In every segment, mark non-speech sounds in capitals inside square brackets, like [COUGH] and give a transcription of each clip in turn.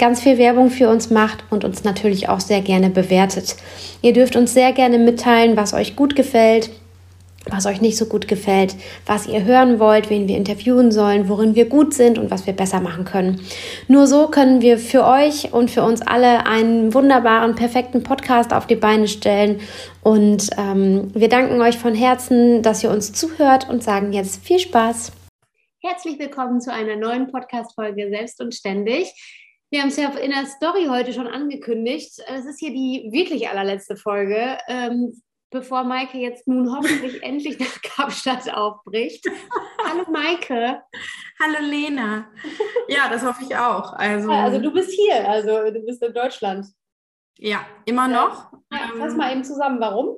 ganz viel Werbung für uns macht und uns natürlich auch sehr gerne bewertet. Ihr dürft uns sehr gerne mitteilen, was euch gut gefällt, was euch nicht so gut gefällt, was ihr hören wollt, wen wir interviewen sollen, worin wir gut sind und was wir besser machen können. Nur so können wir für euch und für uns alle einen wunderbaren, perfekten Podcast auf die Beine stellen. Und ähm, wir danken euch von Herzen, dass ihr uns zuhört und sagen jetzt viel Spaß. Herzlich willkommen zu einer neuen Podcast-Folge Selbst und Ständig. Wir haben es ja in der Story heute schon angekündigt. Es ist hier die wirklich allerletzte Folge, ähm, bevor Maike jetzt nun hoffentlich [LAUGHS] endlich nach Kapstadt aufbricht. [LAUGHS] Hallo Maike. Hallo Lena. Ja, das hoffe ich auch. Also, also du bist hier, also du bist in Deutschland. Ja, immer noch. Ja, fass mal eben zusammen, warum?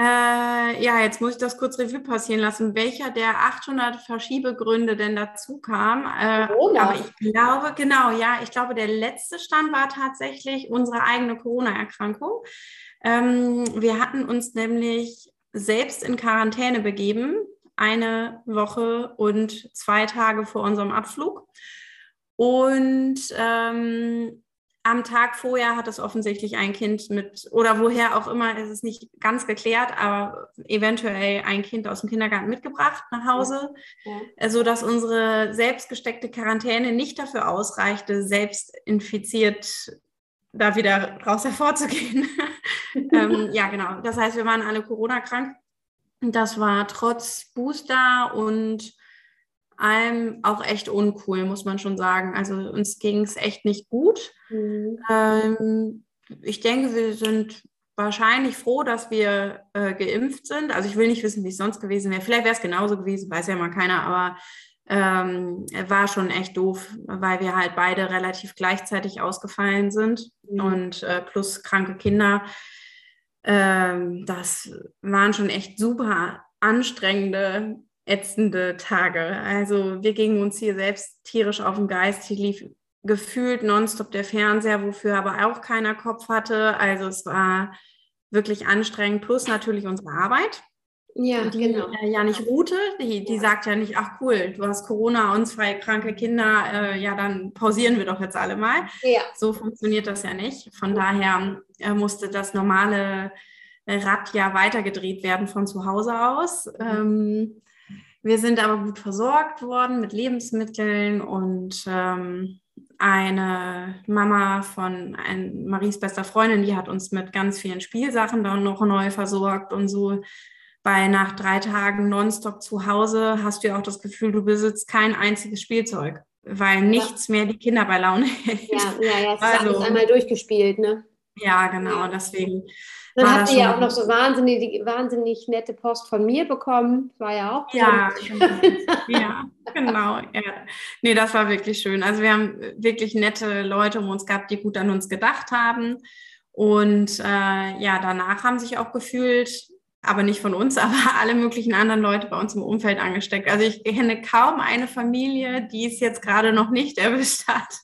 Äh, ja, jetzt muss ich das kurz Revue passieren lassen, welcher der 800 Verschiebegründe denn dazu kam. Äh, aber ich glaube, genau, ja, ich glaube, der letzte Stand war tatsächlich unsere eigene Corona-Erkrankung. Ähm, wir hatten uns nämlich selbst in Quarantäne begeben, eine Woche und zwei Tage vor unserem Abflug. Und ähm, am Tag vorher hat es offensichtlich ein Kind mit, oder woher auch immer, ist es nicht ganz geklärt, aber eventuell ein Kind aus dem Kindergarten mitgebracht nach Hause, ja. Sodass unsere selbst gesteckte Quarantäne nicht dafür ausreichte, selbst infiziert da wieder raus [LAUGHS] hervorzugehen. [LAUGHS] ähm, ja, genau. Das heißt, wir waren alle Corona-krank. Das war trotz Booster und allem auch echt uncool, muss man schon sagen. Also uns ging es echt nicht gut. Mhm. Ähm, ich denke, wir sind wahrscheinlich froh, dass wir äh, geimpft sind. Also ich will nicht wissen, wie es sonst gewesen wäre. Vielleicht wäre es genauso gewesen, weiß ja mal keiner, aber ähm, war schon echt doof, weil wir halt beide relativ gleichzeitig ausgefallen sind mhm. und äh, plus kranke Kinder. Ähm, das waren schon echt super anstrengende ätzende Tage. Also wir gingen uns hier selbst tierisch auf den Geist. Hier lief gefühlt nonstop der Fernseher, wofür aber auch keiner Kopf hatte. Also es war wirklich anstrengend, plus natürlich unsere Arbeit. Ja, die genau. äh, ja nicht ruhte. Die, die sagt ja nicht, ach cool, du hast Corona und zwei kranke Kinder, äh, ja, dann pausieren wir doch jetzt alle mal. Ja. So funktioniert das ja nicht. Von daher äh, musste das normale Rad ja weitergedreht werden von zu Hause aus. Mhm. Ähm, wir sind aber gut versorgt worden mit Lebensmitteln und ähm, eine Mama von ein, Maries bester Freundin, die hat uns mit ganz vielen Spielsachen dann noch neu versorgt und so. Bei nach drei Tagen nonstop zu Hause hast du ja auch das Gefühl, du besitzt kein einziges Spielzeug, weil nichts mehr die Kinder bei Laune hält. Ja, ja, ja, es ist also, einmal durchgespielt, ne? Ja, genau, deswegen dann habt ihr ja auch noch so wahnsinnig, wahnsinnig nette Post von mir bekommen. War ja auch Ja, genau. ja, genau. Ja. Nee, das war wirklich schön. Also wir haben wirklich nette Leute um uns gehabt, die gut an uns gedacht haben. Und äh, ja, danach haben sich auch gefühlt, aber nicht von uns, [LAUGHS] aber alle möglichen anderen Leute bei uns im Umfeld angesteckt. Also ich kenne kaum eine Familie, die es jetzt gerade noch nicht erwischt hat.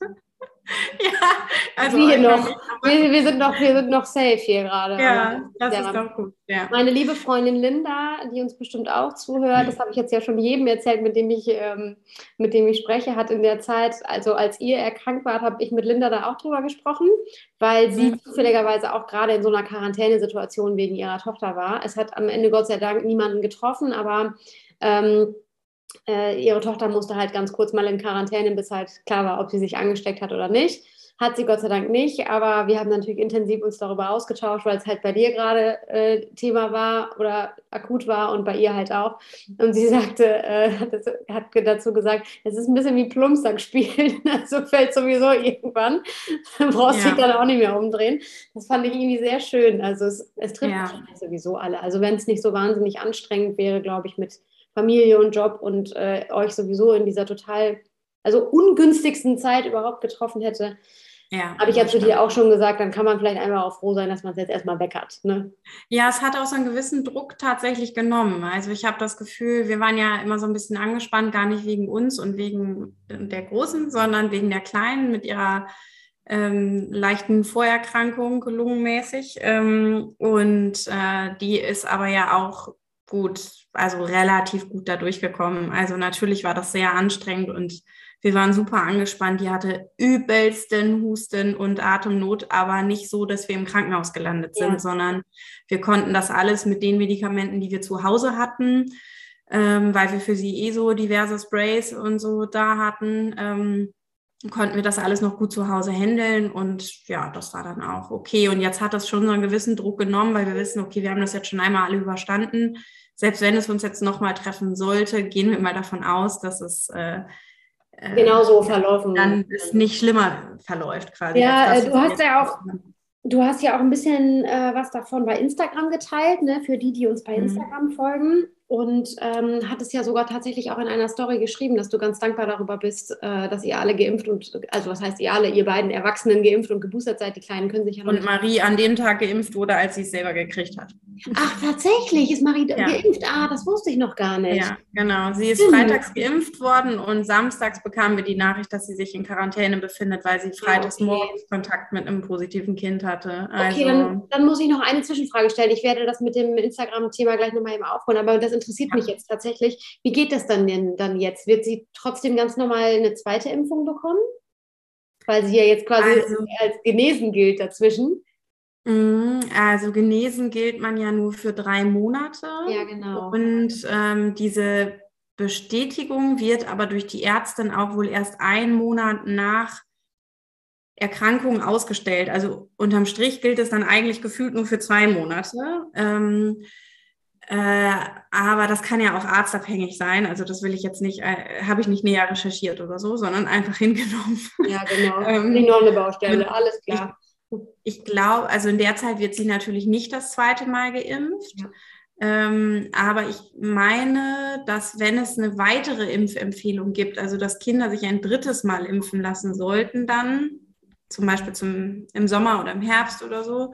Ja, also wir noch. Wir, wir, sind noch, wir sind noch safe hier gerade. Ja, das ja. ist doch gut. Ja. Meine liebe Freundin Linda, die uns bestimmt auch zuhört, das habe ich jetzt ja schon jedem erzählt, mit dem ich, ähm, mit dem ich spreche, hat in der Zeit, also als ihr erkrankt wart, habe ich mit Linda da auch drüber gesprochen, weil sie mhm. zufälligerweise auch gerade in so einer Quarantänesituation wegen ihrer Tochter war. Es hat am Ende Gott sei Dank niemanden getroffen, aber ähm, äh, ihre Tochter musste halt ganz kurz mal in Quarantäne, bis halt klar war, ob sie sich angesteckt hat oder nicht. Hat sie Gott sei Dank nicht, aber wir haben natürlich intensiv uns darüber ausgetauscht, weil es halt bei dir gerade äh, Thema war oder akut war und bei ihr halt auch. Und sie [LAUGHS] sagte, äh, hat, das, hat, dazu gesagt, es ist ein bisschen wie Plumpsack spielen, [LAUGHS] also fällt sowieso irgendwann, dann [LAUGHS] brauchst du ja. dich dann auch nicht mehr umdrehen. Das fand ich irgendwie sehr schön. Also es, es trifft ja. sowieso alle. Also wenn es nicht so wahnsinnig anstrengend wäre, glaube ich, mit Familie und Job und äh, euch sowieso in dieser total, also ungünstigsten Zeit überhaupt getroffen hätte, ja, Habe ich ja zu dir auch schon gesagt, dann kann man vielleicht einfach auch froh sein, dass man es jetzt erstmal weg hat. Ne? Ja, es hat auch so einen gewissen Druck tatsächlich genommen. Also ich habe das Gefühl, wir waren ja immer so ein bisschen angespannt, gar nicht wegen uns und wegen der Großen, sondern wegen der Kleinen mit ihrer ähm, leichten Vorerkrankung, lungenmäßig. Ähm, und äh, die ist aber ja auch gut, also relativ gut da durchgekommen. Also natürlich war das sehr anstrengend und wir waren super angespannt. Die hatte übelsten Husten und Atemnot, aber nicht so, dass wir im Krankenhaus gelandet sind, ja. sondern wir konnten das alles mit den Medikamenten, die wir zu Hause hatten, ähm, weil wir für sie eh so diverse Sprays und so da hatten, ähm, konnten wir das alles noch gut zu Hause handeln und ja, das war dann auch okay. Und jetzt hat das schon so einen gewissen Druck genommen, weil wir wissen, okay, wir haben das jetzt schon einmal alle überstanden. Selbst wenn es uns jetzt nochmal treffen sollte, gehen wir mal davon aus, dass es äh, äh, genau verlaufen. Dann ist nicht schlimmer verläuft quasi. Ja, das, äh, du hast ja auch, du hast ja auch ein bisschen äh, was davon bei Instagram geteilt, ne, für die, die uns bei mhm. Instagram folgen und ähm, hat es ja sogar tatsächlich auch in einer Story geschrieben, dass du ganz dankbar darüber bist, äh, dass ihr alle geimpft und, also was heißt ihr alle, ihr beiden Erwachsenen geimpft und geboostert seid, die Kleinen können sich ja noch Und Marie an dem Tag geimpft wurde, als sie es selber gekriegt hat. Ach, tatsächlich ist Marie ja. geimpft? Ah, das wusste ich noch gar nicht. Ja, genau. Sie ist freitags geimpft worden und samstags bekamen wir die Nachricht, dass sie sich in Quarantäne befindet, weil sie freitags okay. morgens Kontakt mit einem positiven Kind hatte. Also, okay, dann, dann, muss ich noch eine Zwischenfrage stellen. Ich werde das mit dem Instagram-Thema gleich nochmal eben aufholen, aber das interessiert mich jetzt tatsächlich. Wie geht das dann denn dann jetzt? Wird sie trotzdem ganz normal eine zweite Impfung bekommen? Weil sie ja jetzt quasi also, als genesen gilt dazwischen. Mhm, also genesen gilt man ja nur für drei Monate. Ja, genau. Und ähm, diese Bestätigung wird aber durch die Ärztin auch wohl erst einen Monat nach Erkrankung ausgestellt. Also unterm Strich gilt es dann eigentlich gefühlt nur für zwei Monate. Ähm, äh, aber das kann ja auch arztabhängig sein. Also das will ich jetzt nicht, äh, habe ich nicht näher recherchiert oder so, sondern einfach [LAUGHS] hingenommen. Ja, genau. [LAUGHS] ähm, die noch eine Baustelle, alles klar. Ich, ich glaube, also in der Zeit wird sie natürlich nicht das zweite Mal geimpft. Ja. Ähm, aber ich meine, dass wenn es eine weitere Impfempfehlung gibt, also dass Kinder sich ein drittes Mal impfen lassen sollten, dann zum Beispiel zum, im Sommer oder im Herbst oder so,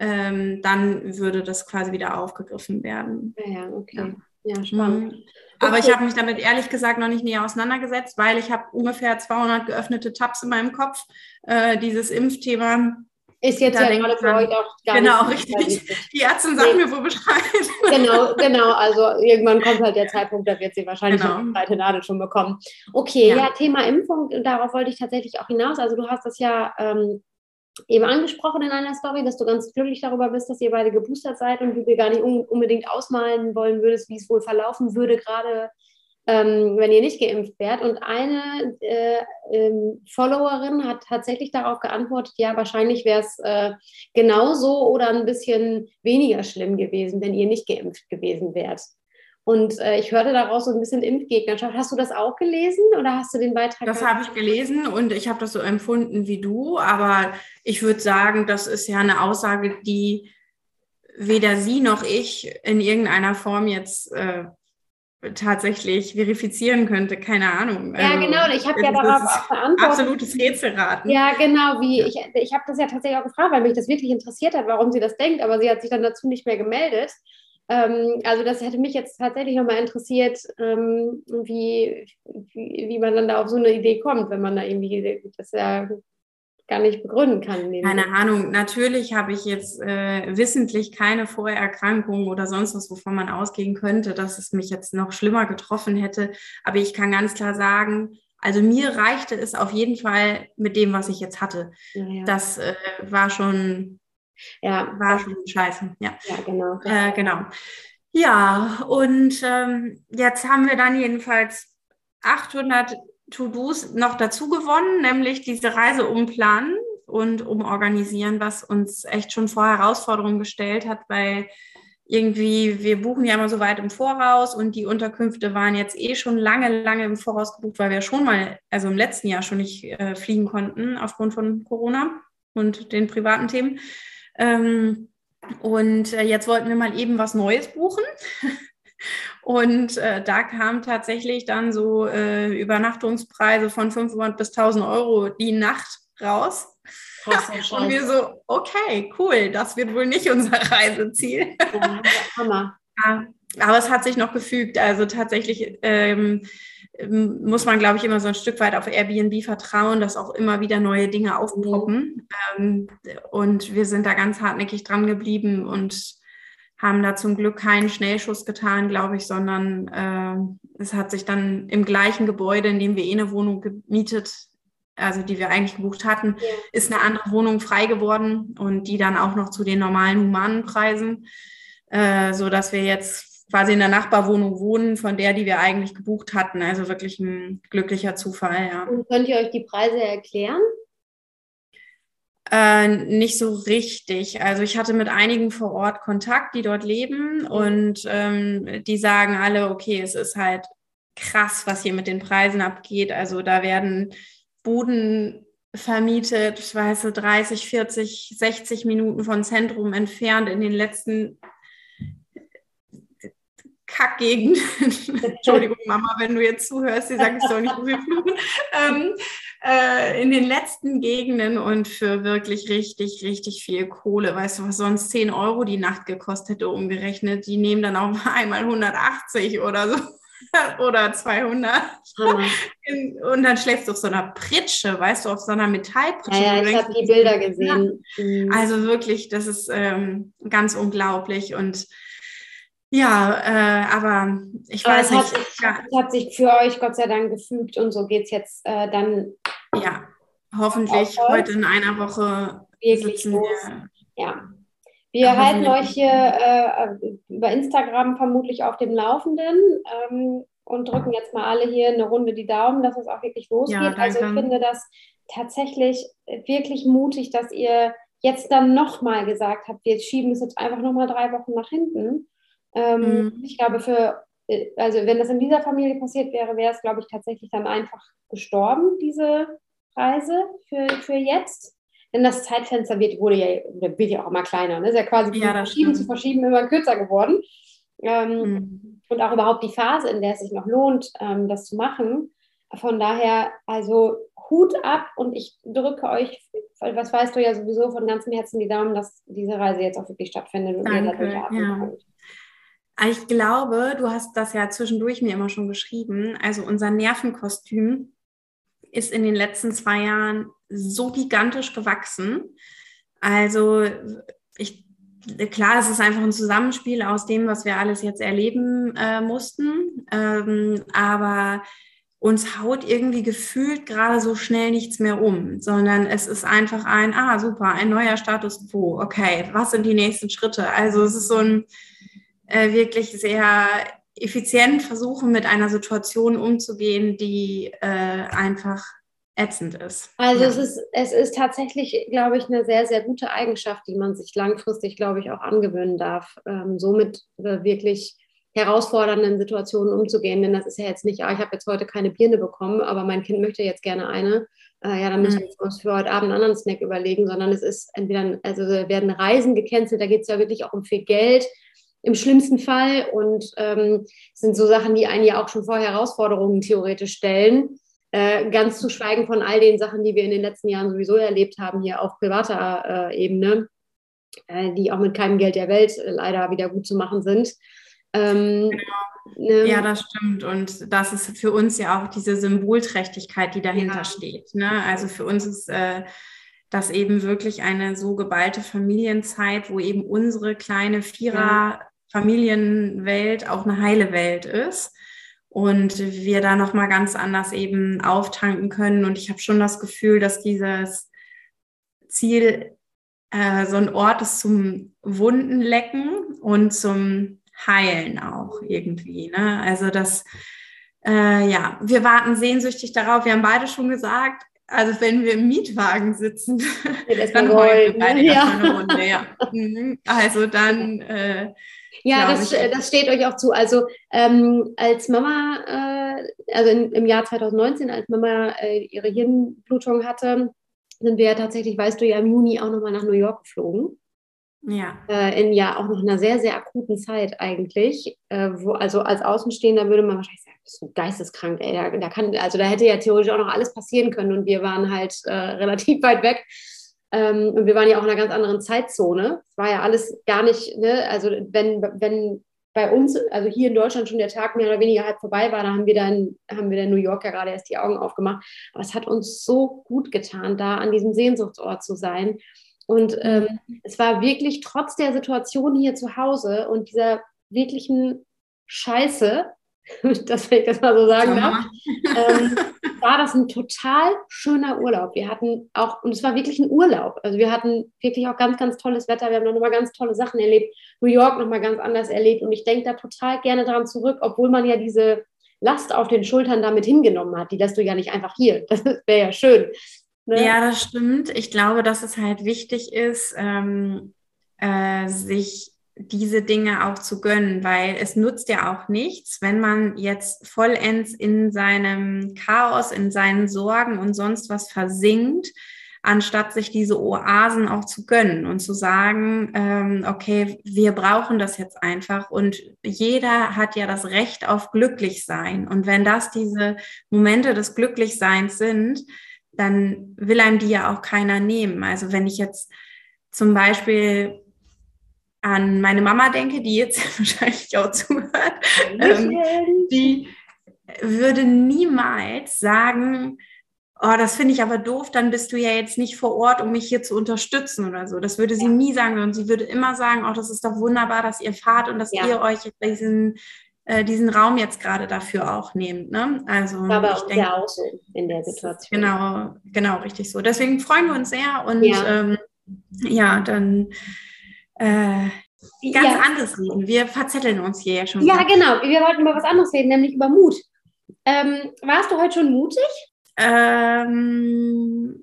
ähm, dann würde das quasi wieder aufgegriffen werden. Ja, okay. Ja, ja spannend. Mhm. Aber okay. ich habe mich damit ehrlich gesagt noch nicht näher auseinandergesetzt, weil ich habe ungefähr 200 geöffnete Tabs in meinem Kopf. Äh, dieses Impfthema ist jetzt ja gerade für euch auch gar genau, nicht. Genau, richtig. [LAUGHS] Die Ärztin sagt nee. mir wo Bescheid. [LAUGHS] Genau, genau. Also irgendwann kommt halt der Zeitpunkt, da wird sie wahrscheinlich genau. eine zweite Nadel schon bekommen. Okay, ja. ja. Thema Impfung, darauf wollte ich tatsächlich auch hinaus. Also du hast das ja ähm, eben angesprochen in einer Story, dass du ganz glücklich darüber bist, dass ihr beide geboostert seid und du dir gar nicht un unbedingt ausmalen wollen würdest, wie es wohl verlaufen würde, gerade ähm, wenn ihr nicht geimpft wärt. Und eine äh, ähm, Followerin hat tatsächlich darauf geantwortet, ja, wahrscheinlich wäre es äh, genauso oder ein bisschen weniger schlimm gewesen, wenn ihr nicht geimpft gewesen wärt. Und äh, ich hörte daraus so ein bisschen Impfgegnerschaft. Hast du das auch gelesen oder hast du den Beitrag? Das habe ich gelesen und ich habe das so empfunden wie du, aber ich würde sagen, das ist ja eine Aussage, die weder sie noch ich in irgendeiner Form jetzt äh, tatsächlich verifizieren könnte, keine Ahnung. Ja, also, genau, ich habe ja darauf auch verantwortet. Absolutes Rätselraten. Ja, genau, wie ich, ich habe das ja tatsächlich auch gefragt, weil mich das wirklich interessiert hat, warum sie das denkt, aber sie hat sich dann dazu nicht mehr gemeldet. Ähm, also das hätte mich jetzt tatsächlich nochmal interessiert, ähm, wie, wie, wie, man dann da auf so eine Idee kommt, wenn man da irgendwie das ja gar nicht begründen kann. Keine Ahnung. Natürlich habe ich jetzt äh, wissentlich keine Vorerkrankung oder sonst was, wovon man ausgehen könnte, dass es mich jetzt noch schlimmer getroffen hätte. Aber ich kann ganz klar sagen, also mir reichte es auf jeden Fall mit dem, was ich jetzt hatte. Ja, ja. Das äh, war schon ja. War schon scheiße. Ja, ja genau. Äh, genau. Ja, und ähm, jetzt haben wir dann jedenfalls 800 To-Dos noch dazu gewonnen, nämlich diese Reise umplanen. und umorganisieren, was uns echt schon vor Herausforderungen gestellt hat, weil irgendwie, wir buchen ja immer so weit im Voraus und die Unterkünfte waren jetzt eh schon lange, lange im Voraus gebucht, weil wir schon mal, also im letzten Jahr schon nicht äh, fliegen konnten aufgrund von Corona und den privaten Themen. Ähm, und äh, jetzt wollten wir mal eben was Neues buchen. [LAUGHS] Und äh, da kam tatsächlich dann so äh, Übernachtungspreise von 500 bis 1000 Euro die Nacht raus. [LAUGHS] und wir so, okay, cool, das wird wohl nicht unser [LAUGHS] Reiseziel. Ja, Hammer. ja, aber es hat sich noch gefügt. Also tatsächlich ähm, muss man, glaube ich, immer so ein Stück weit auf Airbnb vertrauen, dass auch immer wieder neue Dinge aufpoppen. Mhm. Ähm, und wir sind da ganz hartnäckig dran geblieben und haben da zum Glück keinen Schnellschuss getan, glaube ich, sondern äh, es hat sich dann im gleichen Gebäude, in dem wir eh eine Wohnung gemietet also die wir eigentlich gebucht hatten, ja. ist eine andere Wohnung frei geworden und die dann auch noch zu den normalen humanen Preisen, äh, so dass wir jetzt quasi in der Nachbarwohnung wohnen von der, die wir eigentlich gebucht hatten. Also wirklich ein glücklicher Zufall, ja. Und könnt ihr euch die Preise erklären? Äh, nicht so richtig. Also ich hatte mit einigen vor Ort Kontakt, die dort leben und ähm, die sagen alle, okay, es ist halt krass, was hier mit den Preisen abgeht. Also da werden Buden vermietet, ich weiß 30, 40, 60 Minuten von Zentrum entfernt in den letzten Kackgegenden. [LAUGHS] Entschuldigung, Mama, wenn du jetzt zuhörst, sie sagt, ich soll nicht so viel fluchen. Ähm, äh, in den letzten Gegenden und für wirklich richtig, richtig viel Kohle. Weißt du, was sonst 10 Euro die Nacht gekostet hätte, umgerechnet? Die nehmen dann auch [LAUGHS] einmal 180 oder so. [LAUGHS] oder 200. Und dann schläfst du auf so einer Pritsche, weißt du, auf so einer Metallpritsche. Ja, ja ich habe die Bilder gesehen. Also wirklich, das ist ähm, ganz unglaublich und ja, äh, aber ich aber weiß es nicht. Hat sich, ja. Es hat sich für euch Gott sei Dank gefügt und so geht es jetzt äh, dann. Ja, hoffentlich heute in einer Woche wirklich sitzen wir. Ja, wir halten euch hier äh, über Instagram vermutlich auf dem Laufenden ähm, und drücken jetzt mal alle hier eine Runde die Daumen, dass es auch wirklich losgeht. Ja, also ich finde das tatsächlich wirklich mutig, dass ihr jetzt dann nochmal gesagt habt, wir schieben es jetzt einfach nochmal drei Wochen nach hinten. Ähm, mhm. Ich glaube, für, äh, also wenn das in dieser Familie passiert wäre, wäre es, glaube ich, tatsächlich dann einfach gestorben, diese Reise für, für jetzt. Denn das Zeitfenster wird, wurde ja, wird ja auch immer kleiner. Ne? Ist ja quasi ja, von verschieben zu verschieben immer kürzer geworden. Ähm, mhm. Und auch überhaupt die Phase, in der es sich noch lohnt, ähm, das zu machen. Von daher, also Hut ab und ich drücke euch, was weißt du ja sowieso von ganzem Herzen die Daumen, dass diese Reise jetzt auch wirklich stattfindet und Danke, ihr dadurch ja. Ich glaube, du hast das ja zwischendurch mir immer schon geschrieben. Also unser Nervenkostüm ist in den letzten zwei Jahren so gigantisch gewachsen. Also ich, klar, es ist einfach ein Zusammenspiel aus dem, was wir alles jetzt erleben äh, mussten. Ähm, aber uns haut irgendwie gefühlt gerade so schnell nichts mehr um, sondern es ist einfach ein, ah, super, ein neuer Status quo. Okay, was sind die nächsten Schritte? Also es ist so ein äh, wirklich sehr effizient versuchen, mit einer Situation umzugehen, die äh, einfach ätzend ist. Also ja. es, ist, es ist tatsächlich, glaube ich, eine sehr, sehr gute Eigenschaft, die man sich langfristig, glaube ich, auch angewöhnen darf, ähm, so mit äh, wirklich herausfordernden Situationen umzugehen. Denn das ist ja jetzt nicht, ah, ich habe jetzt heute keine Birne bekommen, aber mein Kind möchte jetzt gerne eine. Äh, ja, dann müssen wir uns für heute Abend einen anderen Snack überlegen, sondern es ist entweder, also werden Reisen gecancelt, da geht es ja wirklich auch um viel Geld im schlimmsten Fall und ähm, sind so Sachen, die einen ja auch schon vor Herausforderungen theoretisch stellen. Äh, ganz zu schweigen von all den Sachen, die wir in den letzten Jahren sowieso erlebt haben, hier auf privater äh, Ebene, äh, die auch mit keinem Geld der Welt äh, leider wieder gut zu machen sind. Ähm, ne? Ja, das stimmt. Und das ist für uns ja auch diese Symbolträchtigkeit, die dahinter ja. steht. Ne? Also für uns ist äh, das eben wirklich eine so geballte Familienzeit, wo eben unsere kleine Vierer-Familienwelt auch eine heile Welt ist und wir da noch mal ganz anders eben auftanken können. Und ich habe schon das Gefühl, dass dieses Ziel äh, so ein Ort ist zum Wundenlecken und zum Heilen auch irgendwie. Ne? Also das, äh, ja, wir warten sehnsüchtig darauf. Wir haben beide schon gesagt, also wenn wir im Mietwagen sitzen, dann heulen wir beide ja. eine Runde, ja. Mhm. Also dann. Äh, ja, das, ich, das steht euch auch zu. Also ähm, als Mama, äh, also in, im Jahr 2019, als Mama äh, ihre Hirnblutung hatte, sind wir ja tatsächlich, weißt du, ja im Juni auch nochmal nach New York geflogen. Ja. Äh, in ja auch noch einer sehr, sehr akuten Zeit eigentlich. Äh, wo, also als Außenstehender würde man wahrscheinlich sagen, bist du geisteskrank, ey. Da, da, kann, also da hätte ja theoretisch auch noch alles passieren können und wir waren halt äh, [LAUGHS] relativ weit weg. Ähm, und wir waren ja auch in einer ganz anderen Zeitzone. Es war ja alles gar nicht, ne? also wenn, wenn bei uns, also hier in Deutschland schon der Tag mehr oder weniger halb vorbei war, da haben wir dann, haben wir dann New York ja gerade erst die Augen aufgemacht. Aber es hat uns so gut getan, da an diesem Sehnsuchtsort zu sein. Und ähm, es war wirklich trotz der Situation hier zu Hause und dieser wirklichen Scheiße, [LAUGHS] dass ich das mal so sagen darf, ähm, [LAUGHS] war das ein total schöner Urlaub. Wir hatten auch, und es war wirklich ein Urlaub. Also wir hatten wirklich auch ganz, ganz tolles Wetter. Wir haben noch mal ganz tolle Sachen erlebt. New York noch mal ganz anders erlebt. Und ich denke da total gerne daran zurück, obwohl man ja diese Last auf den Schultern damit hingenommen hat. Die lässt du ja nicht einfach hier. [LAUGHS] Das wäre ja schön. Ne? Ja, das stimmt. Ich glaube, dass es halt wichtig ist, ähm, äh, sich diese Dinge auch zu gönnen, weil es nutzt ja auch nichts, wenn man jetzt vollends in seinem Chaos, in seinen Sorgen und sonst was versinkt, anstatt sich diese Oasen auch zu gönnen und zu sagen, ähm, okay, wir brauchen das jetzt einfach und jeder hat ja das Recht auf Glücklichsein. Und wenn das diese Momente des Glücklichseins sind, dann will einem die ja auch keiner nehmen. Also wenn ich jetzt zum Beispiel an meine Mama denke, die jetzt [LAUGHS] wahrscheinlich auch zuhört, ähm, die würde niemals sagen, oh, das finde ich aber doof, dann bist du ja jetzt nicht vor Ort, um mich hier zu unterstützen oder so. Das würde sie ja. nie sagen, sondern sie würde immer sagen, oh, das ist doch wunderbar, dass ihr fahrt und dass ja. ihr euch diesen, äh, diesen Raum jetzt gerade dafür auch nehmt. Ne? Also aber ich denke, ja auch so in der Situation. Genau, genau, richtig so. Deswegen freuen wir uns sehr und ja, ähm, ja dann äh, ganz ja. anderes reden. Wir verzetteln uns hier ja schon. Ja, genau. Wir wollten über was anderes reden, nämlich über Mut. Ähm, warst du heute schon mutig? Ähm,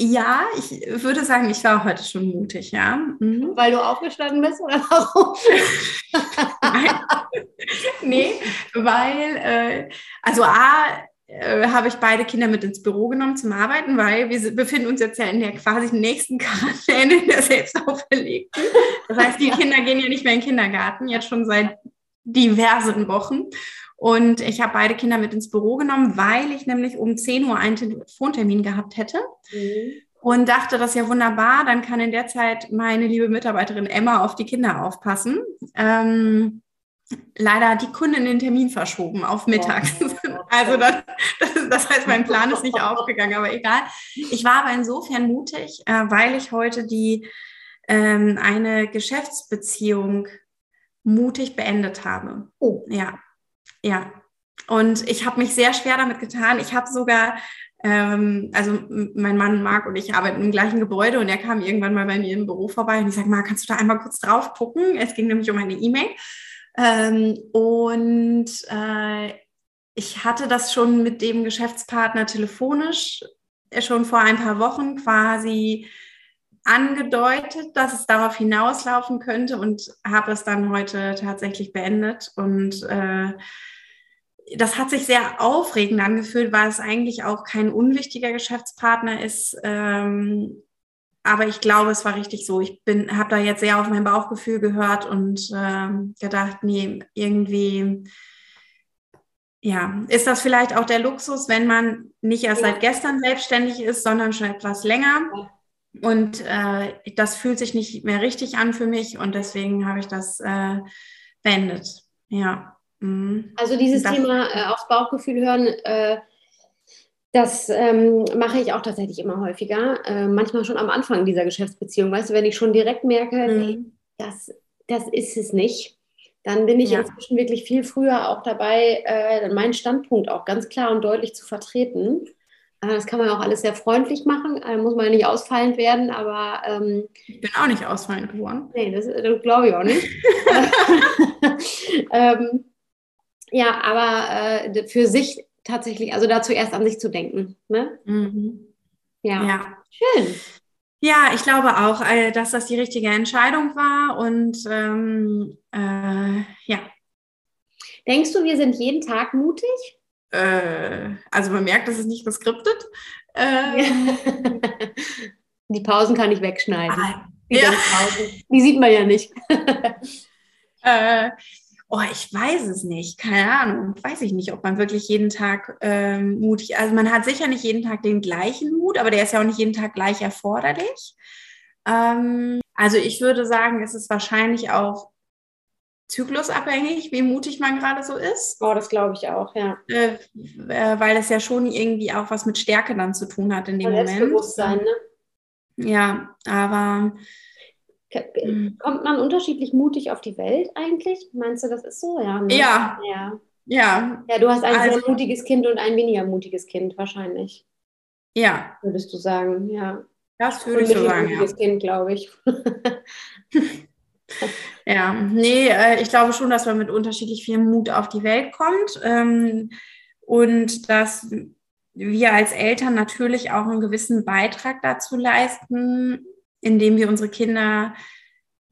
ja, ich würde sagen, ich war heute schon mutig, ja. Mhm. [LAUGHS] Weil du aufgestanden bist oder warum? [LAUGHS] nee, weil, äh, also A, äh, habe ich beide Kinder mit ins Büro genommen zum Arbeiten, weil wir befinden uns jetzt ja in der quasi nächsten [LAUGHS] Quarantäne, in der selbst auferlegten. Das heißt, die Kinder gehen ja nicht mehr in den Kindergarten, jetzt schon seit diversen Wochen. Und ich habe beide Kinder mit ins Büro genommen, weil ich nämlich um 10 Uhr einen Telefontermin gehabt hätte. Mhm. Und dachte, das ist ja wunderbar, dann kann in der Zeit meine liebe Mitarbeiterin Emma auf die Kinder aufpassen. Ähm, leider hat die Kundin den Termin verschoben auf mittags. Oh, [LAUGHS] also das, das, das, heißt, mein Plan ist nicht aufgegangen, aber egal. Ich war aber insofern mutig, äh, weil ich heute die ähm, eine Geschäftsbeziehung mutig beendet habe. Oh. Ja, ja. Und ich habe mich sehr schwer damit getan. Ich habe sogar ähm, also mein Mann Marc und ich arbeiten im gleichen Gebäude und er kam irgendwann mal bei mir im Büro vorbei und ich sage, Marc, kannst du da einmal kurz drauf gucken? Es ging nämlich um eine E-Mail. Ähm, und äh, ich hatte das schon mit dem Geschäftspartner telefonisch schon vor ein paar Wochen quasi angedeutet, dass es darauf hinauslaufen könnte und habe es dann heute tatsächlich beendet. Und äh, das hat sich sehr aufregend angefühlt, weil es eigentlich auch kein unwichtiger Geschäftspartner ist. Ähm, aber ich glaube, es war richtig so. Ich bin, habe da jetzt sehr auf mein Bauchgefühl gehört und ähm, gedacht, nee, irgendwie, ja, ist das vielleicht auch der Luxus, wenn man nicht erst seit gestern selbstständig ist, sondern schon etwas länger. Und äh, das fühlt sich nicht mehr richtig an für mich und deswegen habe ich das äh, beendet. Ja. Mhm. Also dieses das, Thema äh, aufs Bauchgefühl hören, äh, das ähm, mache ich auch tatsächlich immer häufiger. Äh, manchmal schon am Anfang dieser Geschäftsbeziehung. Weißt du, wenn ich schon direkt merke, mhm. nee, das, das ist es nicht, dann bin ich ja. inzwischen wirklich viel früher auch dabei, äh, meinen Standpunkt auch ganz klar und deutlich zu vertreten. Äh, das kann man auch alles sehr freundlich machen, da muss man ja nicht ausfallend werden, aber. Ähm, ich bin auch nicht ausfallend geworden. Nee, das, das glaube ich auch nicht. [LAUGHS] [LAUGHS] ähm, ja, aber äh, für sich tatsächlich, also da zuerst an sich zu denken. Ne? Mhm. Ja. ja. Schön. Ja, ich glaube auch, äh, dass das die richtige Entscheidung war und ähm, äh, ja. Denkst du, wir sind jeden Tag mutig? Äh, also man merkt, das ist nicht geskriptet. Äh, [LAUGHS] die Pausen kann ich wegschneiden. Ah, die, ja. die sieht man ja nicht. [LAUGHS] oh, ich weiß es nicht. Keine Ahnung. Weiß ich nicht, ob man wirklich jeden Tag ähm, mutig, also man hat sicher nicht jeden Tag den gleichen Mut, aber der ist ja auch nicht jeden Tag gleich erforderlich. Ähm, also ich würde sagen, es ist wahrscheinlich auch zyklusabhängig, wie mutig man gerade so ist. Oh, das glaube ich auch, ja. Äh, äh, weil es ja schon irgendwie auch was mit Stärke dann zu tun hat in dem Moment. Selbstbewusstsein, ne? Ja, aber. Kommt man unterschiedlich mutig auf die Welt eigentlich? Meinst du, das ist so? Ja. Ne? Ja. ja. Ja. Ja, du hast ein also, sehr mutiges Kind und ein weniger mutiges Kind wahrscheinlich. Ja. Würdest du sagen, ja. Das würde ich so sagen. Ein mutiges ja. Kind, glaube ich. [LAUGHS] ja, nee, äh, ich glaube schon, dass man mit unterschiedlich viel Mut auf die Welt kommt ähm, und dass wir als Eltern natürlich auch einen gewissen Beitrag dazu leisten, indem wir unsere Kinder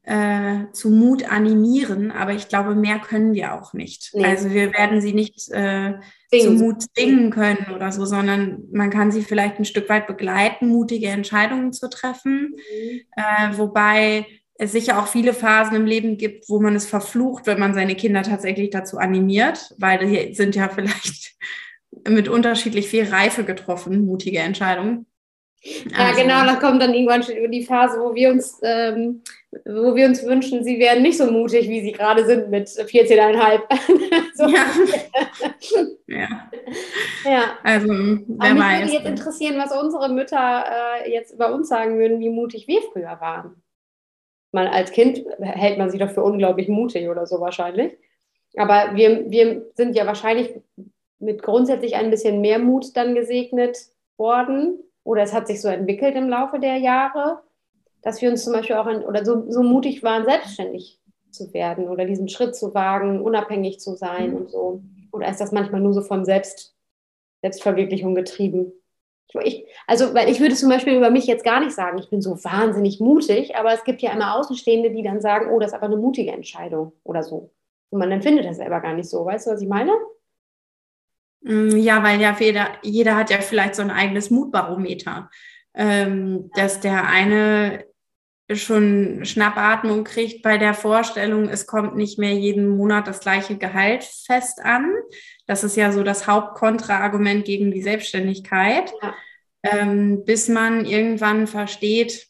äh, zu Mut animieren, aber ich glaube, mehr können wir auch nicht. Nee. Also wir werden sie nicht äh, zu Mut zwingen können oder so, sondern man kann sie vielleicht ein Stück weit begleiten, mutige Entscheidungen zu treffen, mhm. äh, wobei es sicher auch viele Phasen im Leben gibt, wo man es verflucht, wenn man seine Kinder tatsächlich dazu animiert, weil die sind ja vielleicht [LAUGHS] mit unterschiedlich viel Reife getroffen, mutige Entscheidungen. Ja, also. genau, da kommt dann irgendwann die Phase, wo wir uns, ähm, wo wir uns wünschen, sie wären nicht so mutig, wie sie gerade sind mit 14,5. [LAUGHS] so. Ja. [LAUGHS] ja. ja. Also, wer Aber mich weiß. würde jetzt interessieren, was unsere Mütter äh, jetzt über uns sagen würden, wie mutig wir früher waren. Man, als Kind hält man sich doch für unglaublich mutig oder so wahrscheinlich. Aber wir, wir sind ja wahrscheinlich mit grundsätzlich ein bisschen mehr Mut dann gesegnet worden oder es hat sich so entwickelt im Laufe der Jahre, dass wir uns zum Beispiel auch in, oder so, so mutig waren, selbstständig zu werden oder diesen Schritt zu wagen, unabhängig zu sein und so. Oder ist das manchmal nur so von Selbst, Selbstverwirklichung getrieben? Ich, also, weil ich würde zum Beispiel über mich jetzt gar nicht sagen, ich bin so wahnsinnig mutig, aber es gibt ja immer Außenstehende, die dann sagen, oh, das ist aber eine mutige Entscheidung oder so. Und man empfindet das selber gar nicht so. Weißt du, was ich meine? Mm, ja, weil ja jeder, jeder hat ja vielleicht so ein eigenes Mutbarometer. Ähm, dass der eine schon Schnappatmung kriegt bei der Vorstellung, es kommt nicht mehr jeden Monat das gleiche Gehalt fest an. Das ist ja so das Hauptkontraargument gegen die Selbstständigkeit. Ja. Ähm, bis man irgendwann versteht,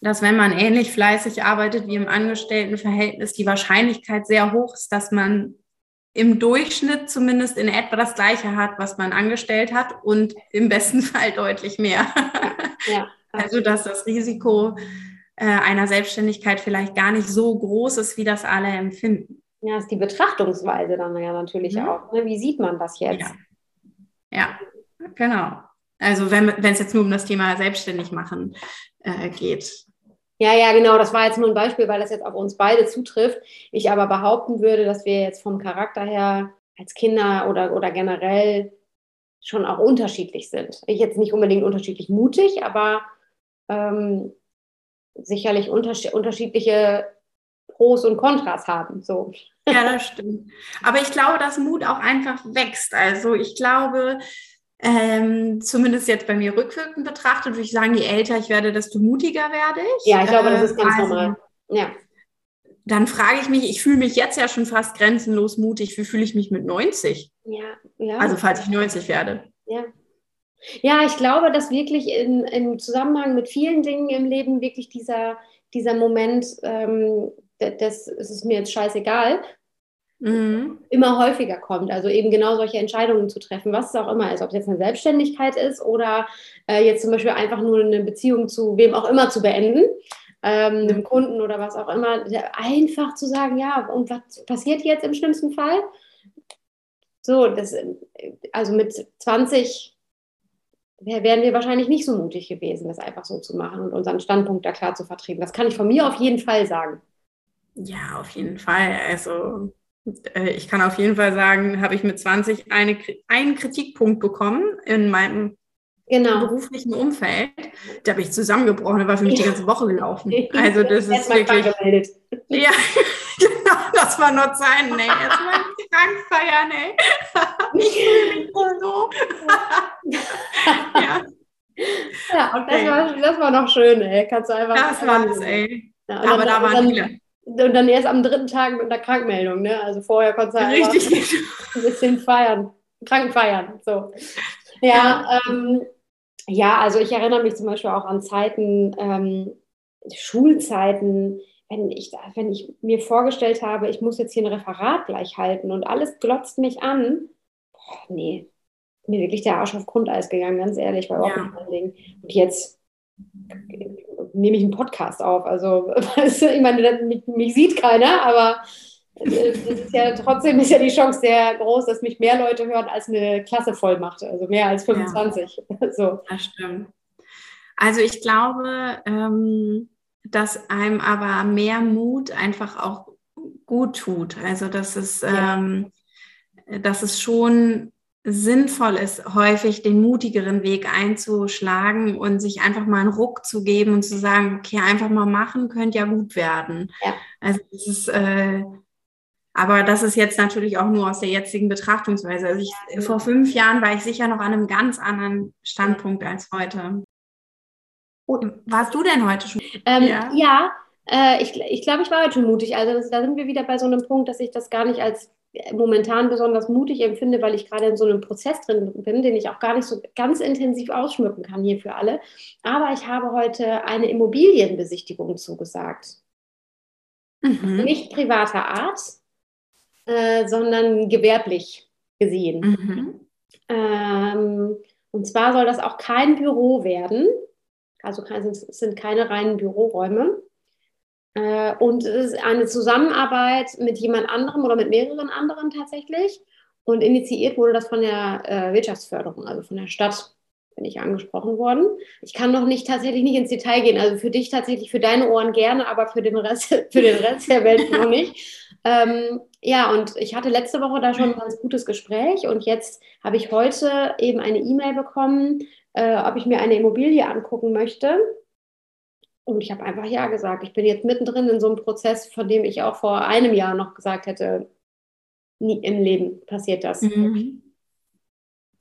dass wenn man ähnlich fleißig arbeitet wie im Angestelltenverhältnis, die Wahrscheinlichkeit sehr hoch ist, dass man im Durchschnitt zumindest in etwa das Gleiche hat, was man angestellt hat und im besten [LAUGHS] Fall deutlich mehr. Ja, also dass das Risiko äh, einer Selbstständigkeit vielleicht gar nicht so groß ist, wie das alle empfinden. Ja, ist die Betrachtungsweise dann ja natürlich ja. auch. Ne? Wie sieht man das jetzt? Ja, ja genau. Also wenn es jetzt nur um das Thema selbstständig machen äh, geht. Ja, ja, genau. Das war jetzt nur ein Beispiel, weil das jetzt auf uns beide zutrifft. Ich aber behaupten würde, dass wir jetzt vom Charakter her als Kinder oder, oder generell schon auch unterschiedlich sind. Ich jetzt nicht unbedingt unterschiedlich mutig, aber ähm, sicherlich unterschied unterschiedliche Pros und Kontras haben. So. Ja, das stimmt. Aber ich glaube, dass Mut auch einfach wächst. Also ich glaube, ähm, zumindest jetzt bei mir rückwirkend betrachtet, würde ich sagen, je älter ich werde, desto mutiger werde ich. Ja, ich glaube, das ist ganz also, normal. Ja. Dann frage ich mich, ich fühle mich jetzt ja schon fast grenzenlos mutig. Wie fühle ich mich mit 90? Ja, ja. Also falls ich 90 werde. Ja. Ja, ich glaube, dass wirklich in, im Zusammenhang mit vielen Dingen im Leben wirklich dieser, dieser Moment, ähm, das, das ist mir jetzt scheißegal, mhm. immer häufiger kommt. Also eben genau solche Entscheidungen zu treffen, was es auch immer ist, ob es jetzt eine Selbstständigkeit ist oder äh, jetzt zum Beispiel einfach nur eine Beziehung zu wem auch immer zu beenden. Ähm, einem. Kunden oder was auch immer, einfach zu sagen, ja, und was passiert jetzt im schlimmsten Fall? So, das, also mit 20 wären wir wahrscheinlich nicht so mutig gewesen, das einfach so zu machen und unseren Standpunkt da klar zu vertreten. Das kann ich von mir auf jeden Fall sagen. Ja, auf jeden Fall. Also ich kann auf jeden Fall sagen, habe ich mit 20 eine, einen Kritikpunkt bekommen in meinem genau. beruflichen Umfeld, da bin ich zusammengebrochen, da war für mich ja. die ganze Woche gelaufen. [LAUGHS] Also das ist wirklich. [LAUGHS] Ja, genau, das war nur sein, ne? Erstmal krank feiern, ey. [LAUGHS] Ich fühle mich so. ja. Ja, okay. das, war, das war noch schön, ey. Kannst du einfach. Das war es, ey. Ja, Aber da waren viele. Und dann erst am dritten Tag mit einer Krankmeldung, ne? Also vorher konntest du Richtig. ein bisschen feiern. Krank feiern. So. Ja, ja. Ähm, ja, also ich erinnere mich zum Beispiel auch an Zeiten, ähm, Schulzeiten, wenn ich, wenn ich mir vorgestellt habe, ich muss jetzt hier ein Referat gleich halten und alles glotzt mich an. Boah, nee, mir wirklich der Arsch auf Grundeis gegangen, ganz ehrlich, war überhaupt ja. nicht mein Ding. Und jetzt nehme ich einen Podcast auf. Also, [LAUGHS] ich meine, mich, mich sieht keiner, aber äh, ist ja trotzdem ist ja die Chance sehr groß, dass mich mehr Leute hören, als eine Klasse voll macht. Also mehr als 25. Ja, [LAUGHS] so. Das stimmt. Also ich glaube, ähm, dass einem aber mehr Mut einfach auch gut tut. Also dass es, ja. ähm, dass es schon sinnvoll ist, häufig den mutigeren Weg einzuschlagen und sich einfach mal einen Ruck zu geben und zu sagen, okay, einfach mal machen, könnte ja gut werden. Ja. Also es ist äh, aber das ist jetzt natürlich auch nur aus der jetzigen Betrachtungsweise. Also ich, vor fünf Jahren war ich sicher noch an einem ganz anderen Standpunkt als heute. Warst du denn heute schon? Ähm, ja, ja äh, ich, ich glaube, ich war heute mutig. Also das, da sind wir wieder bei so einem Punkt, dass ich das gar nicht als momentan besonders mutig empfinde, weil ich gerade in so einem Prozess drin bin, den ich auch gar nicht so ganz intensiv ausschmücken kann hier für alle. Aber ich habe heute eine Immobilienbesichtigung zugesagt. Mhm. Nicht privater Art, äh, sondern gewerblich gesehen. Mhm. Ähm, und zwar soll das auch kein Büro werden. Also es sind keine reinen Büroräume. Äh, und es ist eine Zusammenarbeit mit jemand anderem oder mit mehreren anderen tatsächlich. Und initiiert wurde das von der äh, Wirtschaftsförderung, also von der Stadt bin ich angesprochen worden. Ich kann noch nicht tatsächlich nicht ins Detail gehen. Also für dich tatsächlich, für deine Ohren gerne, aber für den Rest, [LAUGHS] für den Rest der Welt noch nicht. Ähm, ja, und ich hatte letzte Woche da schon ein ganz gutes Gespräch und jetzt habe ich heute eben eine E-Mail bekommen, äh, ob ich mir eine Immobilie angucken möchte. Und ich habe einfach ja gesagt. Ich bin jetzt mittendrin in so einem Prozess, von dem ich auch vor einem Jahr noch gesagt hätte, nie im Leben passiert das. Mhm.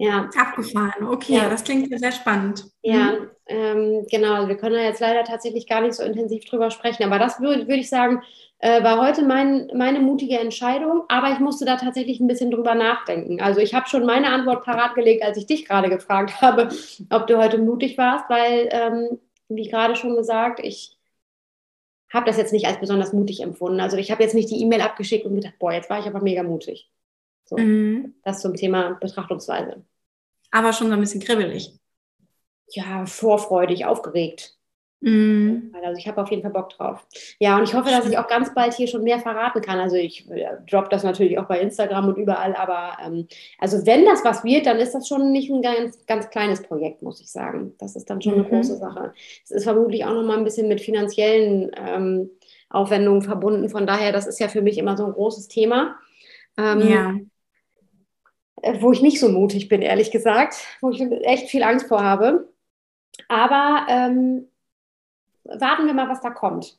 Ja. Abgefahren, okay, ja. das klingt sehr spannend. Ja, mhm. ähm, genau. Wir können da jetzt leider tatsächlich gar nicht so intensiv drüber sprechen, aber das würde würd ich sagen, äh, war heute mein, meine mutige Entscheidung, aber ich musste da tatsächlich ein bisschen drüber nachdenken. Also ich habe schon meine Antwort parat gelegt, als ich dich gerade gefragt [LAUGHS] habe, ob du heute mutig warst, weil, ähm, wie gerade schon gesagt, ich habe das jetzt nicht als besonders mutig empfunden. Also ich habe jetzt nicht die E-Mail abgeschickt und gedacht, boah, jetzt war ich aber mega mutig. So, mhm. Das zum Thema Betrachtungsweise. Aber schon so ein bisschen kribbelig. Ja, vorfreudig, aufgeregt. Mm. Also ich habe auf jeden Fall Bock drauf. Ja, und ich hoffe, dass ich auch ganz bald hier schon mehr verraten kann. Also ich äh, droppe das natürlich auch bei Instagram und überall, aber ähm, also wenn das was wird, dann ist das schon nicht ein ganz, ganz kleines Projekt, muss ich sagen. Das ist dann schon eine mhm. große Sache. Es ist vermutlich auch nochmal ein bisschen mit finanziellen ähm, Aufwendungen verbunden. Von daher, das ist ja für mich immer so ein großes Thema. Ähm, ja. Äh, wo ich nicht so mutig bin, ehrlich gesagt, wo ich echt viel Angst vor habe. Aber ähm, warten wir mal, was da kommt.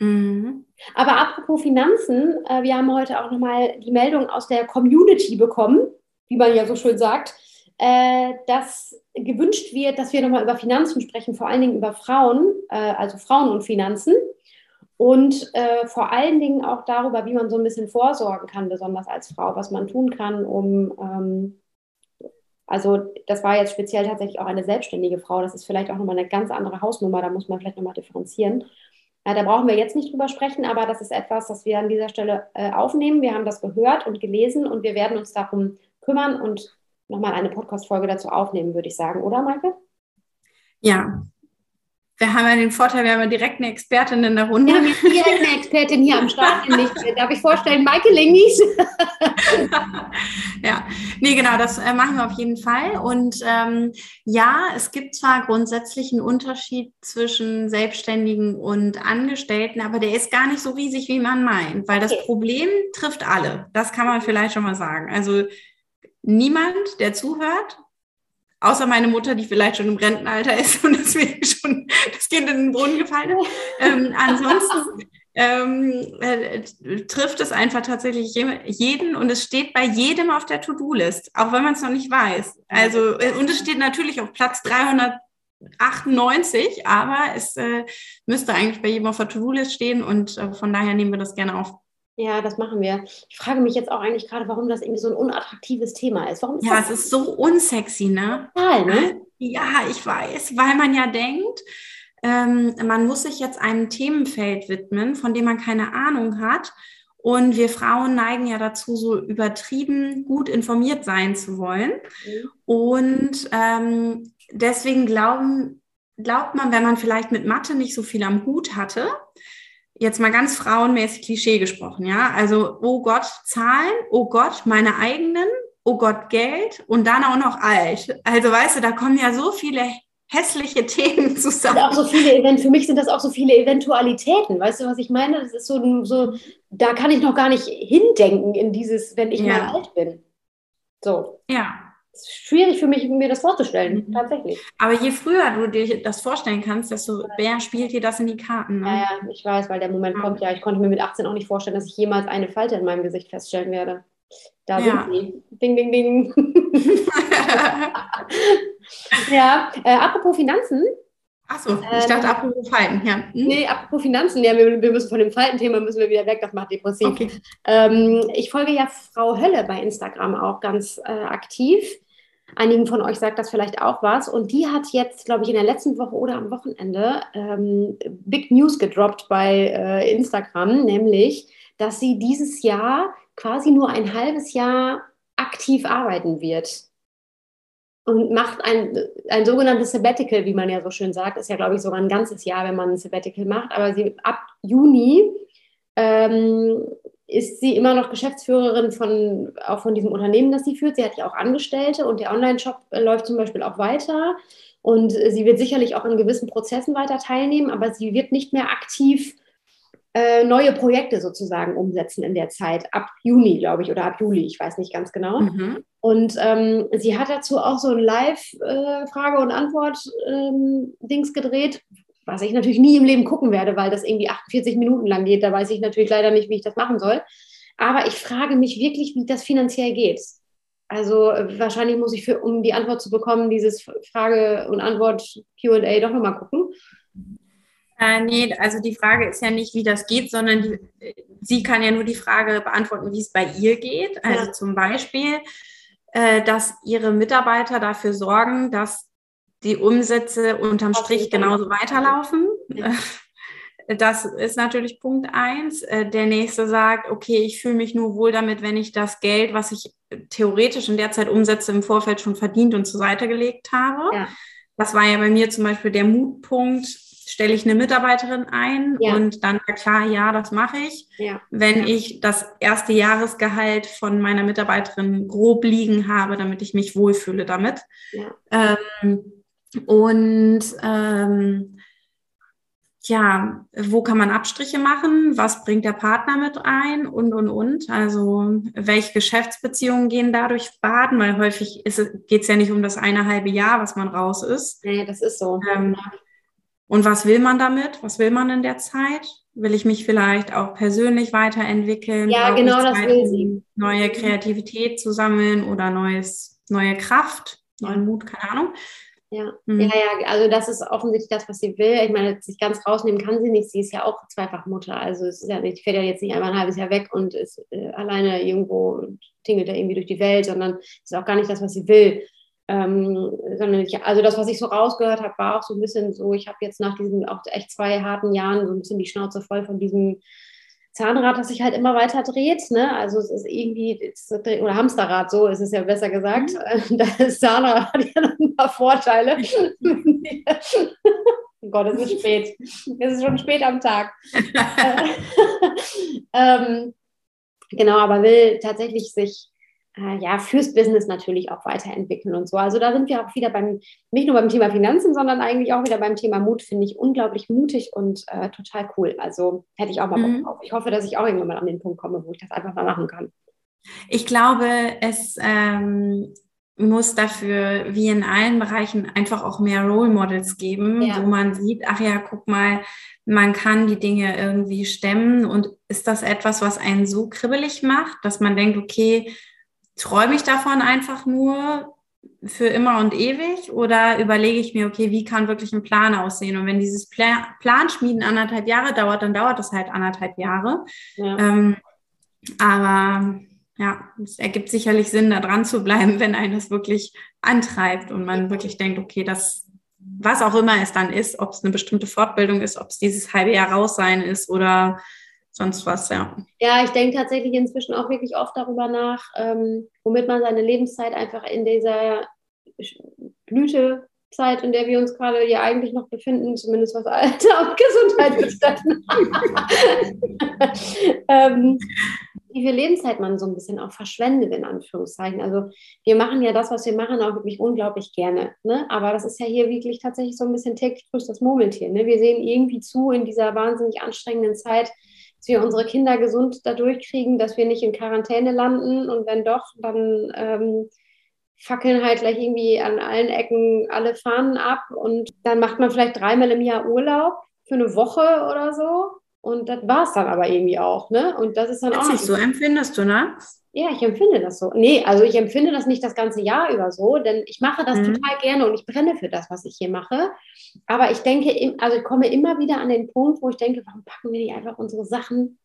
Mhm. Aber apropos Finanzen, äh, wir haben heute auch nochmal die Meldung aus der Community bekommen, wie man ja so schön sagt, äh, dass gewünscht wird, dass wir nochmal über Finanzen sprechen, vor allen Dingen über Frauen, äh, also Frauen und Finanzen. Und vor allen Dingen auch darüber, wie man so ein bisschen vorsorgen kann, besonders als Frau, was man tun kann, um ähm, also das war jetzt speziell tatsächlich auch eine selbstständige Frau. Das ist vielleicht auch nochmal eine ganz andere Hausnummer. Da muss man vielleicht nochmal differenzieren. Äh, da brauchen wir jetzt nicht drüber sprechen, aber das ist etwas, das wir an dieser Stelle äh, aufnehmen. Wir haben das gehört und gelesen und wir werden uns darum kümmern und nochmal eine Podcast-Folge dazu aufnehmen, würde ich sagen, oder Maike? Ja, wir haben ja den Vorteil, wir haben ja direkt eine Expertin in der Runde. Wir haben direkt eine Expertin hier am Start. Darf ich vorstellen, Maike Lingis? [LAUGHS] ja, nee, genau, das äh, machen wir auf jeden Fall. Und ähm, ja, es gibt zwar grundsätzlich einen Unterschied zwischen Selbstständigen und Angestellten, aber der ist gar nicht so riesig, wie man meint, weil das Problem trifft alle. Das kann man vielleicht schon mal sagen. Also niemand, der zuhört, außer meine Mutter, die vielleicht schon im Rentenalter ist und deswegen schon das Kind in den Brunnen gefallen ist. Ähm, ansonsten ähm, äh, trifft es einfach tatsächlich jeden und es steht bei jedem auf der To-Do-List, auch wenn man es noch nicht weiß. Also, äh, und es steht natürlich auf Platz 398, aber es äh, müsste eigentlich bei jedem auf der To-Do-List stehen und äh, von daher nehmen wir das gerne auf. Ja, das machen wir. Ich frage mich jetzt auch eigentlich gerade, warum das irgendwie so ein unattraktives Thema ist. Warum ist ja, es ist so unsexy, ne? Total, ne? Ja, ich weiß, weil man ja denkt, ähm, man muss sich jetzt einem Themenfeld widmen, von dem man keine Ahnung hat. Und wir Frauen neigen ja dazu, so übertrieben gut informiert sein zu wollen. Mhm. Und ähm, deswegen glauben, glaubt man, wenn man vielleicht mit Mathe nicht so viel am Hut hatte, jetzt mal ganz frauenmäßig Klischee gesprochen, ja, also, oh Gott, Zahlen, oh Gott, meine eigenen, oh Gott, Geld und dann auch noch alt. Also, weißt du, da kommen ja so viele hässliche Themen [LAUGHS] zusammen. auch so viele Event für mich sind das auch so viele Eventualitäten. Weißt du, was ich meine? Das ist so, so da kann ich noch gar nicht hindenken in dieses, wenn ich ja. mal alt bin. So. Ja. Es ist schwierig für mich, mir das vorzustellen, mhm. tatsächlich. Aber je früher du dir das vorstellen kannst, desto mehr spielt dir das in die Karten. Ne? Ja, ja, ich weiß, weil der Moment ja. kommt ja. Ich konnte mir mit 18 auch nicht vorstellen, dass ich jemals eine Falte in meinem Gesicht feststellen werde. Da ja. sind sie. Ding, ding, ding. [LAUGHS] [LAUGHS] ja, äh, apropos Finanzen. Achso, ich dachte ähm, apropos Falten, ja. Hm? Nee, apropos Finanzen, ja, wir, wir, müssen von dem Faltenthema müssen wir wieder weg, das macht depressiv. Okay. Ähm, ich folge ja Frau Hölle bei Instagram auch ganz äh, aktiv. Einigen von euch sagt das vielleicht auch was. Und die hat jetzt, glaube ich, in der letzten Woche oder am Wochenende ähm, Big News gedroppt bei äh, Instagram, nämlich, dass sie dieses Jahr quasi nur ein halbes Jahr aktiv arbeiten wird und macht ein, ein sogenanntes Sabbatical, wie man ja so schön sagt. Ist ja, glaube ich, sogar ein ganzes Jahr, wenn man ein Sabbatical macht. Aber sie ab Juni ähm, ist sie immer noch Geschäftsführerin von, auch von diesem Unternehmen, das sie führt. Sie hat ja auch Angestellte und der Online-Shop läuft zum Beispiel auch weiter. Und sie wird sicherlich auch in gewissen Prozessen weiter teilnehmen, aber sie wird nicht mehr aktiv äh, neue Projekte sozusagen umsetzen in der Zeit, ab Juni, glaube ich, oder ab Juli, ich weiß nicht ganz genau. Mhm. Und ähm, sie hat dazu auch so ein Live-Frage- äh, und Antwort-Dings ähm, gedreht, was ich natürlich nie im Leben gucken werde, weil das irgendwie 48 Minuten lang geht. Da weiß ich natürlich leider nicht, wie ich das machen soll. Aber ich frage mich wirklich, wie das finanziell geht. Also wahrscheinlich muss ich, für, um die Antwort zu bekommen, dieses Frage- und Antwort-QA doch nochmal gucken. Äh, nee, also die Frage ist ja nicht, wie das geht, sondern die, sie kann ja nur die Frage beantworten, wie es bei ihr geht. Also ja. zum Beispiel, äh, dass ihre Mitarbeiter dafür sorgen, dass die Umsätze unterm Strich genauso weiterlaufen. Ja. [LAUGHS] Das ist natürlich Punkt eins. Äh, der nächste sagt, okay, ich fühle mich nur wohl damit, wenn ich das Geld, was ich theoretisch in der Zeit umsetze, im Vorfeld schon verdient und zur Seite gelegt habe. Ja. Das war ja bei mir zum Beispiel der Mutpunkt, stelle ich eine Mitarbeiterin ein ja. und dann war klar, ja, das mache ich. Ja. Wenn ja. ich das erste Jahresgehalt von meiner Mitarbeiterin grob liegen habe, damit ich mich wohlfühle damit. Ähm, und ähm, ja, wo kann man Abstriche machen? Was bringt der Partner mit ein? Und, und, und. Also, welche Geschäftsbeziehungen gehen dadurch baden? Weil häufig geht es ja nicht um das eine halbe Jahr, was man raus ist. Nee, das ist so. Ähm, und was will man damit? Was will man in der Zeit? Will ich mich vielleicht auch persönlich weiterentwickeln? Ja, genau das will sie. Neue Kreativität zu sammeln oder neues, neue Kraft, neuen Mut, keine Ahnung. Ja. Mhm. ja, ja, also das ist offensichtlich das, was sie will. Ich meine, sich ganz rausnehmen kann sie nicht. Sie ist ja auch zweifach Mutter. Also es ist ja nicht, fährt ja jetzt nicht einmal ein halbes Jahr weg und ist äh, alleine irgendwo und tingelt da irgendwie durch die Welt, sondern ist auch gar nicht das, was sie will. Ähm, sondern ich, also das, was ich so rausgehört habe, war auch so ein bisschen so, ich habe jetzt nach diesen auch echt zwei harten Jahren so ein bisschen die Schnauze voll von diesem Zahnrad, das sich halt immer weiter dreht. Ne? Also es ist irgendwie, oder Hamsterrad, so ist es ja besser gesagt. Mhm. [LAUGHS] Das Zahnrad hat ja noch ein paar Vorteile. [LAUGHS] oh Gott, es ist spät. Es ist schon spät am Tag. [LAUGHS] ähm, genau, aber will tatsächlich sich äh, ja, fürs Business natürlich auch weiterentwickeln und so. Also da sind wir auch wieder beim, nicht nur beim Thema Finanzen, sondern eigentlich auch wieder beim Thema Mut, finde ich unglaublich mutig und äh, total cool. Also hätte ich auch mal Bock mhm. drauf. Ich hoffe, dass ich auch irgendwann mal an den Punkt komme, wo ich das einfach mal machen kann. Ich glaube, es ähm, muss dafür, wie in allen Bereichen, einfach auch mehr Role Models geben, ja. wo man sieht, ach ja, guck mal, man kann die Dinge irgendwie stemmen. Und ist das etwas, was einen so kribbelig macht, dass man denkt, okay, träume ich davon einfach nur für immer und ewig oder überlege ich mir, okay, wie kann wirklich ein Plan aussehen? Und wenn dieses Pla Planschmieden anderthalb Jahre dauert, dann dauert das halt anderthalb Jahre. Ja. Ähm, aber ja, es ergibt sicherlich Sinn, da dran zu bleiben, [LAUGHS] wenn einen das wirklich antreibt und man wirklich denkt, okay, das, was auch immer es dann ist, ob es eine bestimmte Fortbildung ist, ob es dieses halbe Jahr raus sein ist oder sonst was, ja. Ja, ich denke tatsächlich inzwischen auch wirklich oft darüber nach, ähm, womit man seine Lebenszeit einfach in dieser Blütezeit, in der wir uns gerade ja eigentlich noch befinden, zumindest was Alter und Gesundheit betrifft. [LAUGHS] ähm, wie viel Lebenszeit man so ein bisschen auch verschwendet, in Anführungszeichen. Also wir machen ja das, was wir machen, auch wirklich unglaublich gerne. Ne? Aber das ist ja hier wirklich tatsächlich so ein bisschen täglich grüßt das Murmeltier. Ne? Wir sehen irgendwie zu in dieser wahnsinnig anstrengenden Zeit, dass wir unsere Kinder gesund dadurch kriegen, dass wir nicht in Quarantäne landen. Und wenn doch, dann ähm, fackeln halt gleich irgendwie an allen Ecken alle Fahnen ab. Und dann macht man vielleicht dreimal im Jahr Urlaub für eine Woche oder so und das war es dann aber irgendwie auch, ne? Und das ist dann Witzig, auch. Nicht so empfindest du, ne? Ja, ich empfinde das so. Nee, also ich empfinde das nicht das ganze Jahr über so, denn ich mache das mhm. total gerne und ich brenne für das, was ich hier mache. Aber ich denke, also ich komme immer wieder an den Punkt, wo ich denke, warum packen wir nicht einfach unsere Sachen,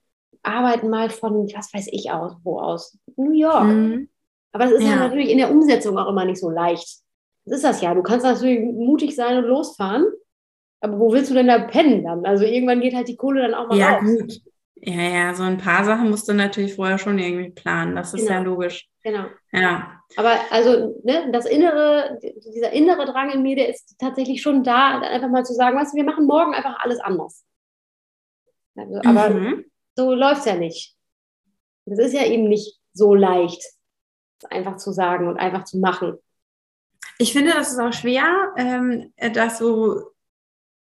arbeiten mal von, was weiß ich aus, wo aus? New York. Mhm. Aber es ist ja. ja natürlich in der Umsetzung auch immer nicht so leicht. Das ist das ja. Du kannst natürlich mutig sein und losfahren. Aber wo willst du denn da pennen dann? Also irgendwann geht halt die Kohle dann auch mal ja, raus. Gut. Ja, ja, so ein paar Sachen musst du natürlich vorher schon irgendwie planen. Das ist genau. ja logisch. Genau. Ja. Aber also, ne, das innere, dieser innere Drang in mir, der ist tatsächlich schon da, einfach mal zu sagen, weißt du, wir machen morgen einfach alles anders. Also, aber mhm. so läuft es ja nicht. Das ist ja eben nicht so leicht, einfach zu sagen und einfach zu machen. Ich finde, das ist auch schwer, ähm, das so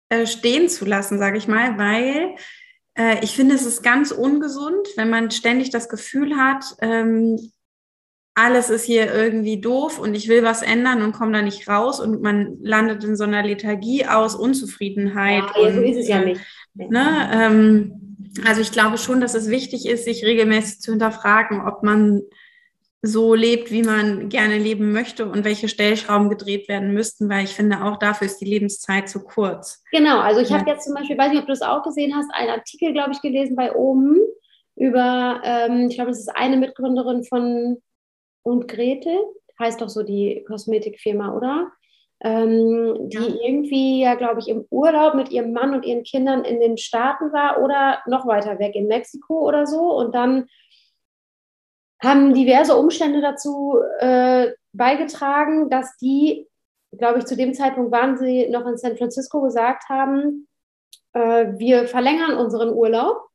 äh, stehen zu lassen, sage ich mal, weil äh, ich finde, es ist ganz ungesund, wenn man ständig das Gefühl hat, ähm, alles ist hier irgendwie doof und ich will was ändern und komme da nicht raus und man landet in so einer Lethargie aus Unzufriedenheit. Ja, und, so ist es ja nicht. Ne, ähm, also ich glaube schon, dass es wichtig ist, sich regelmäßig zu hinterfragen, ob man so lebt, wie man gerne leben möchte und welche Stellschrauben gedreht werden müssten, weil ich finde, auch dafür ist die Lebenszeit zu kurz. Genau, also ich ja. habe jetzt zum Beispiel, weiß nicht, ob du das auch gesehen hast, einen Artikel, glaube ich, gelesen bei Omen über, ähm, ich glaube, das ist eine Mitgründerin von und Grete, heißt doch so die Kosmetikfirma, oder? Ähm, die ja. irgendwie ja, glaube ich, im Urlaub mit ihrem Mann und ihren Kindern in den Staaten war oder noch weiter weg in Mexiko oder so und dann haben diverse Umstände dazu äh, beigetragen, dass die, glaube ich, zu dem Zeitpunkt waren sie noch in San Francisco gesagt haben, äh, wir verlängern unseren Urlaub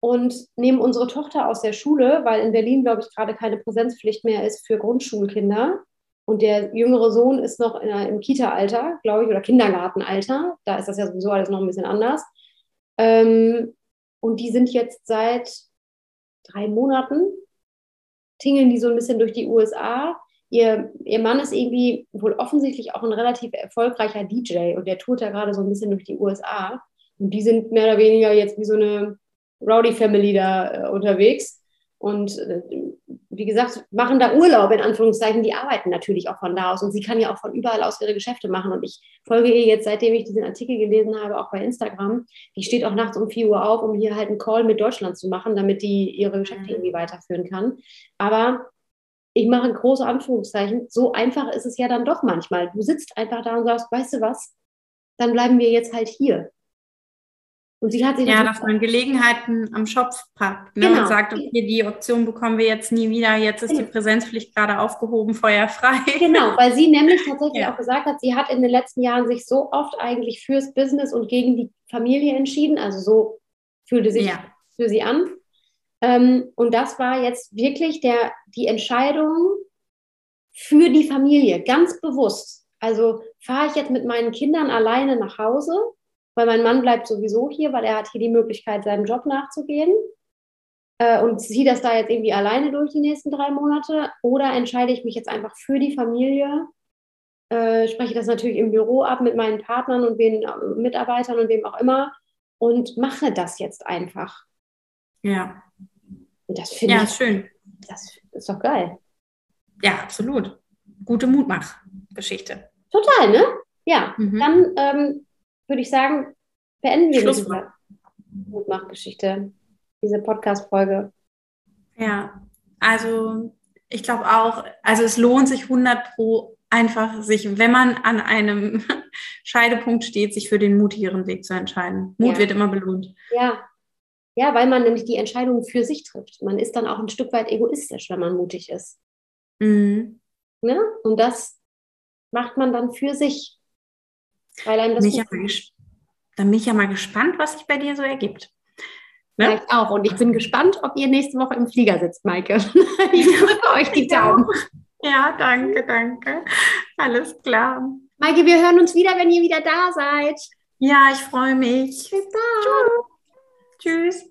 und nehmen unsere Tochter aus der Schule, weil in Berlin, glaube ich, gerade keine Präsenzpflicht mehr ist für Grundschulkinder. Und der jüngere Sohn ist noch in, im Kita-Alter, glaube ich, oder Kindergartenalter. Da ist das ja sowieso alles noch ein bisschen anders. Ähm, und die sind jetzt seit drei Monaten tingeln die so ein bisschen durch die USA. Ihr, ihr Mann ist irgendwie wohl offensichtlich auch ein relativ erfolgreicher DJ und der tourt ja gerade so ein bisschen durch die USA. Und die sind mehr oder weniger jetzt wie so eine Rowdy Family da äh, unterwegs. Und äh, wie gesagt, machen da Urlaub in Anführungszeichen, die arbeiten natürlich auch von da aus und sie kann ja auch von überall aus ihre Geschäfte machen und ich folge ihr jetzt, seitdem ich diesen Artikel gelesen habe, auch bei Instagram. Die steht auch nachts um 4 Uhr auf, um hier halt einen Call mit Deutschland zu machen, damit die ihre Geschäfte mhm. irgendwie weiterführen kann. Aber ich mache große Anführungszeichen, so einfach ist es ja dann doch manchmal. Du sitzt einfach da und sagst, weißt du was, dann bleiben wir jetzt halt hier. Und sie hat sich ja, dass man Gelegenheiten am Schopf packt ne? genau. und sagt, okay, die Option bekommen wir jetzt nie wieder, jetzt ist genau. die Präsenzpflicht gerade aufgehoben, feuerfrei. Genau, weil sie nämlich tatsächlich [LAUGHS] ja. auch gesagt hat, sie hat in den letzten Jahren sich so oft eigentlich fürs Business und gegen die Familie entschieden, also so fühlte sich ja. für sie an. Ähm, und das war jetzt wirklich der, die Entscheidung für die Familie, ganz bewusst. Also fahre ich jetzt mit meinen Kindern alleine nach Hause weil mein Mann bleibt sowieso hier, weil er hat hier die Möglichkeit, seinem Job nachzugehen. äh, und ziehe das da jetzt irgendwie alleine durch die nächsten drei Monate oder entscheide ich mich jetzt einfach für die Familie, äh, spreche das natürlich im Büro ab mit meinen Partnern und den äh, Mitarbeitern und wem auch immer und mache das jetzt einfach. Ja. Und das finde ja, ich schön. Das ist doch geil. Ja, absolut. Gute Mutmach-Geschichte. Total, ne? Ja. Mhm. Dann ähm, würde ich sagen, beenden wir diese Mutmach-Geschichte, diese Podcast-Folge. Ja, also ich glaube auch, also es lohnt sich 100 pro einfach sich, wenn man an einem [LAUGHS] Scheidepunkt steht, sich für den mutigeren Weg zu entscheiden. Mut ja. wird immer belohnt. Ja. Ja, weil man nämlich die Entscheidung für sich trifft. Man ist dann auch ein Stück weit egoistisch, wenn man mutig ist. Mhm. Ne? Und das macht man dann für sich. Weil einem das mich dann bin ich ja mal gespannt, was sich bei dir so ergibt. Ne? Ich auch. Und ich bin gespannt, ob ihr nächste Woche im Flieger sitzt, Maike. [LAUGHS] ich drücke euch die Daumen. Ja, danke, danke. Alles klar. Maike, wir hören uns wieder, wenn ihr wieder da seid. Ja, ich freue mich. Bis dann. Tschüss.